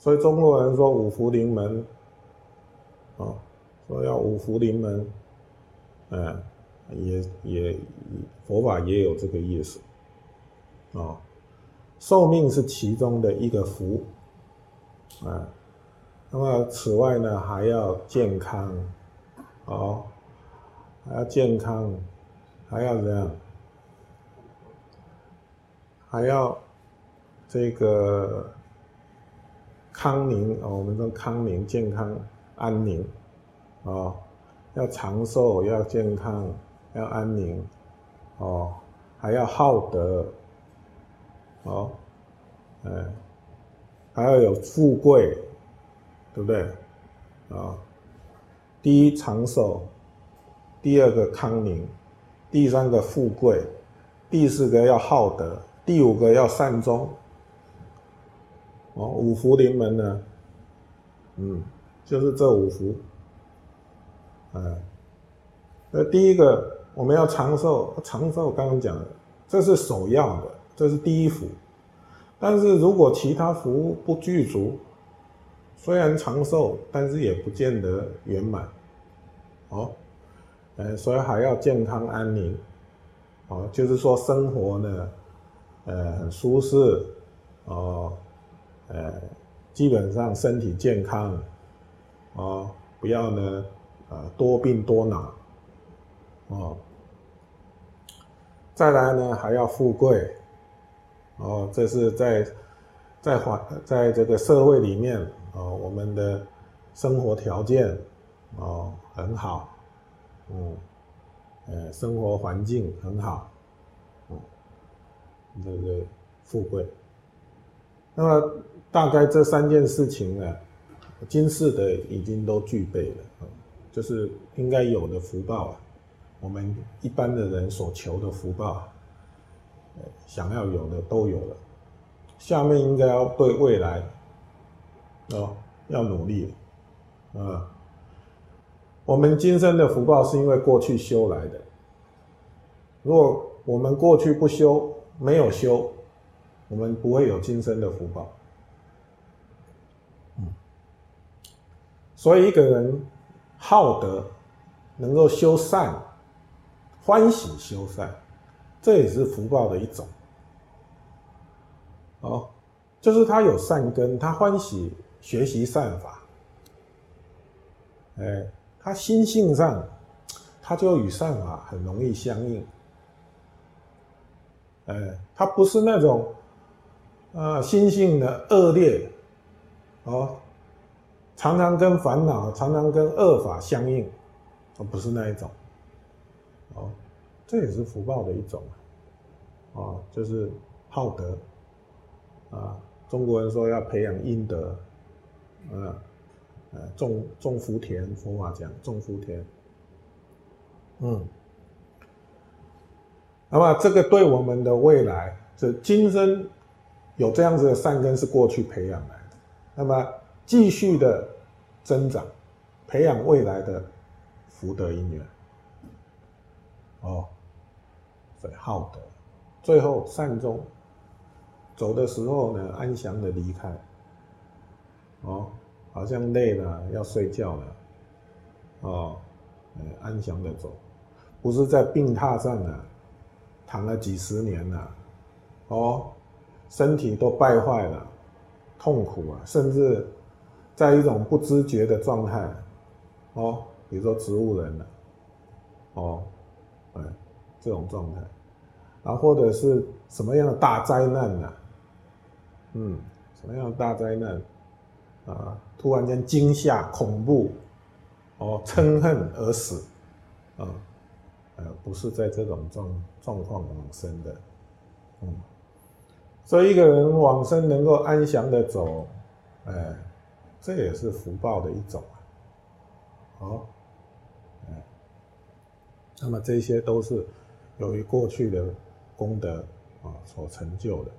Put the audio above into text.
所以中国人说五福临门，啊，说要五福临门，嗯，也也佛法也有这个意思，啊，寿命是其中的一个福，啊，那么此外呢还要健康，哦，还要健康，还要怎样？还要这个。康宁哦，我们说康宁、健康、安宁，哦，要长寿，要健康，要安宁，哦，还要好德，哦，哎，还要有富贵，对不对？啊，第一长寿，第二个康宁，第三个富贵，第四个要好德，第五个要善终。哦，五福临门呢，嗯，就是这五福，哎，那第一个我们要长寿，长寿刚刚讲的，这是首要的，这是第一福。但是如果其他福不具足，虽然长寿，但是也不见得圆满。哦，呃，所以还要健康安宁，哦，就是说生活呢，呃，很舒适，哦。呃基本上身体健康，哦，不要呢，呃，多病多恼，哦，再来呢还要富贵，哦，这是在在环在这个社会里面，哦，我们的生活条件，哦，很好，嗯，呃，生活环境很好，嗯，这个富贵，那么。大概这三件事情呢，今世的已经都具备了，就是应该有的福报啊，我们一般的人所求的福报，想要有的都有了。下面应该要对未来，哦，要努力啊。我们今生的福报是因为过去修来的，如果我们过去不修，没有修，我们不会有今生的福报。所以一个人好德，能够修善，欢喜修善，这也是福报的一种。哦，就是他有善根，他欢喜学习善法，哎，他心性上，他就与善法很容易相应。哎，他不是那种啊心性的恶劣，哦。常常跟烦恼，常常跟恶法相应，而不是那一种。哦，这也是福报的一种啊。哦，就是好德啊。中国人说要培养阴德，啊，呃，种种福田，佛法讲种福田。嗯，那么这个对我们的未来，这今生有这样子的善根是过去培养来的，那么。继续的增长，培养未来的福德因缘。哦，所以好德，最后善终，走的时候呢，安详的离开。哦，好像累了要睡觉了，哦，安详的走，不是在病榻上啊，躺了几十年了，哦，身体都败坏了，痛苦啊，甚至。在一种不知觉的状态，哦，比如说植物人了，哦，哎，这种状态，啊，或者是什么样的大灾难呢？嗯，什么样的大灾难？啊，突然间惊吓、恐怖，哦，嗔恨而死，啊，呃，不是在这种状状况往生的，嗯，所以一个人往生能够安详的走，哎。这也是福报的一种啊，好，那么这些都是由于过去的功德啊所成就的。